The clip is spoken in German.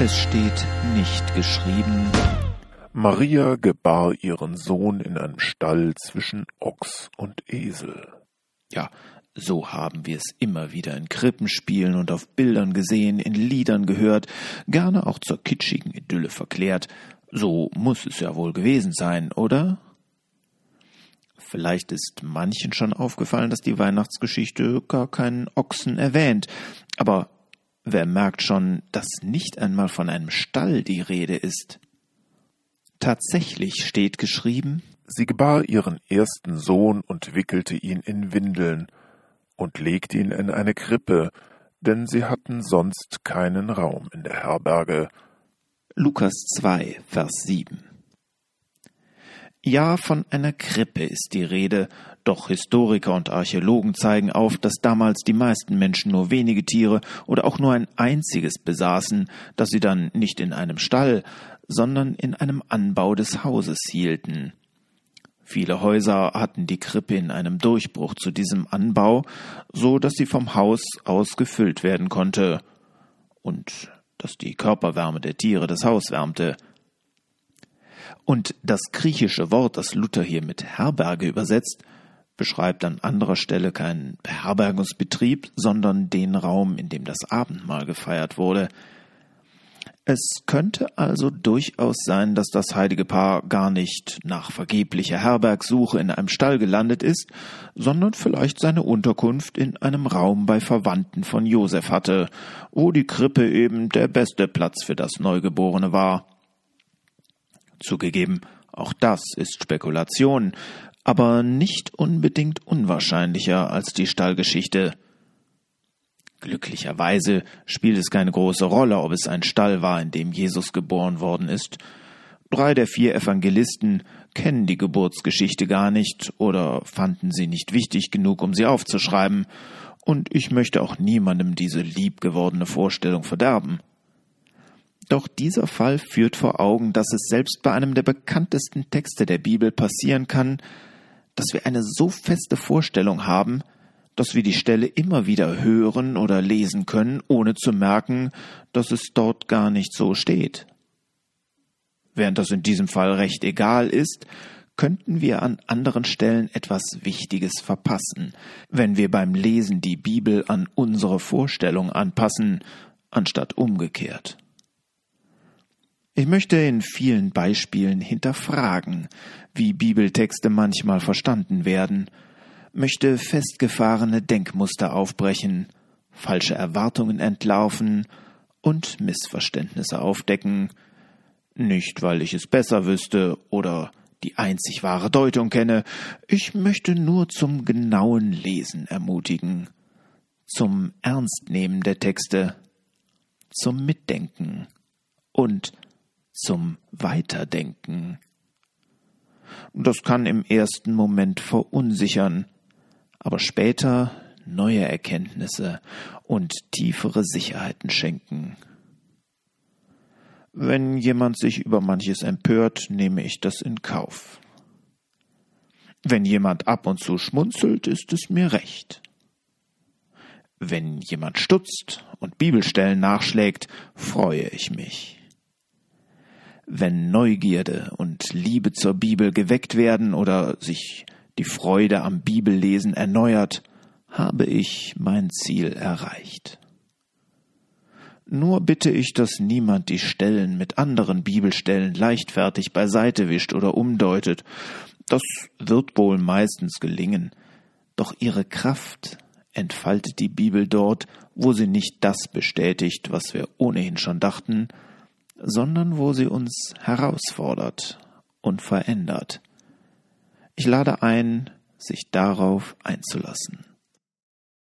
Es steht nicht geschrieben. Maria gebar ihren Sohn in einem Stall zwischen Ochs und Esel. Ja, so haben wir es immer wieder in Krippenspielen und auf Bildern gesehen, in Liedern gehört, gerne auch zur kitschigen Idylle verklärt. So muss es ja wohl gewesen sein, oder? Vielleicht ist manchen schon aufgefallen, dass die Weihnachtsgeschichte gar keinen Ochsen erwähnt, aber wer merkt schon, dass nicht einmal von einem Stall die Rede ist? Tatsächlich steht geschrieben, sie gebar ihren ersten Sohn und wickelte ihn in Windeln und legte ihn in eine Krippe, denn sie hatten sonst keinen Raum in der Herberge. Lukas 2, Vers 7. Ja, von einer Krippe ist die Rede, doch Historiker und Archäologen zeigen auf, dass damals die meisten Menschen nur wenige Tiere oder auch nur ein einziges besaßen, das sie dann nicht in einem Stall, sondern in einem Anbau des Hauses hielten. Viele Häuser hatten die Krippe in einem Durchbruch zu diesem Anbau, so dass sie vom Haus aus gefüllt werden konnte und dass die Körperwärme der Tiere das Haus wärmte. Und das griechische Wort, das Luther hier mit Herberge übersetzt, beschreibt an anderer Stelle keinen Beherbergungsbetrieb, sondern den Raum, in dem das Abendmahl gefeiert wurde. Es könnte also durchaus sein, dass das heilige Paar gar nicht nach vergeblicher Herbergsuche in einem Stall gelandet ist, sondern vielleicht seine Unterkunft in einem Raum bei Verwandten von Josef hatte, wo die Krippe eben der beste Platz für das Neugeborene war. Zugegeben, auch das ist Spekulation, aber nicht unbedingt unwahrscheinlicher als die Stallgeschichte. Glücklicherweise spielt es keine große Rolle, ob es ein Stall war, in dem Jesus geboren worden ist. Drei der vier Evangelisten kennen die Geburtsgeschichte gar nicht oder fanden sie nicht wichtig genug, um sie aufzuschreiben, und ich möchte auch niemandem diese liebgewordene Vorstellung verderben. Doch dieser Fall führt vor Augen, dass es selbst bei einem der bekanntesten Texte der Bibel passieren kann, dass wir eine so feste Vorstellung haben, dass wir die Stelle immer wieder hören oder lesen können, ohne zu merken, dass es dort gar nicht so steht. Während das in diesem Fall recht egal ist, könnten wir an anderen Stellen etwas Wichtiges verpassen, wenn wir beim Lesen die Bibel an unsere Vorstellung anpassen, anstatt umgekehrt. Ich möchte in vielen Beispielen hinterfragen, wie Bibeltexte manchmal verstanden werden, möchte festgefahrene Denkmuster aufbrechen, falsche Erwartungen entlarven und Missverständnisse aufdecken, nicht weil ich es besser wüsste oder die einzig wahre Deutung kenne, ich möchte nur zum genauen Lesen ermutigen, zum Ernstnehmen der Texte, zum Mitdenken und zum Weiterdenken. Das kann im ersten Moment verunsichern, aber später neue Erkenntnisse und tiefere Sicherheiten schenken. Wenn jemand sich über manches empört, nehme ich das in Kauf. Wenn jemand ab und zu schmunzelt, ist es mir recht. Wenn jemand stutzt und Bibelstellen nachschlägt, freue ich mich. Wenn Neugierde und Liebe zur Bibel geweckt werden oder sich die Freude am Bibellesen erneuert, habe ich mein Ziel erreicht. Nur bitte ich, dass niemand die Stellen mit anderen Bibelstellen leichtfertig beiseite wischt oder umdeutet. Das wird wohl meistens gelingen, doch ihre Kraft entfaltet die Bibel dort, wo sie nicht das bestätigt, was wir ohnehin schon dachten, sondern wo sie uns herausfordert und verändert. Ich lade ein, sich darauf einzulassen.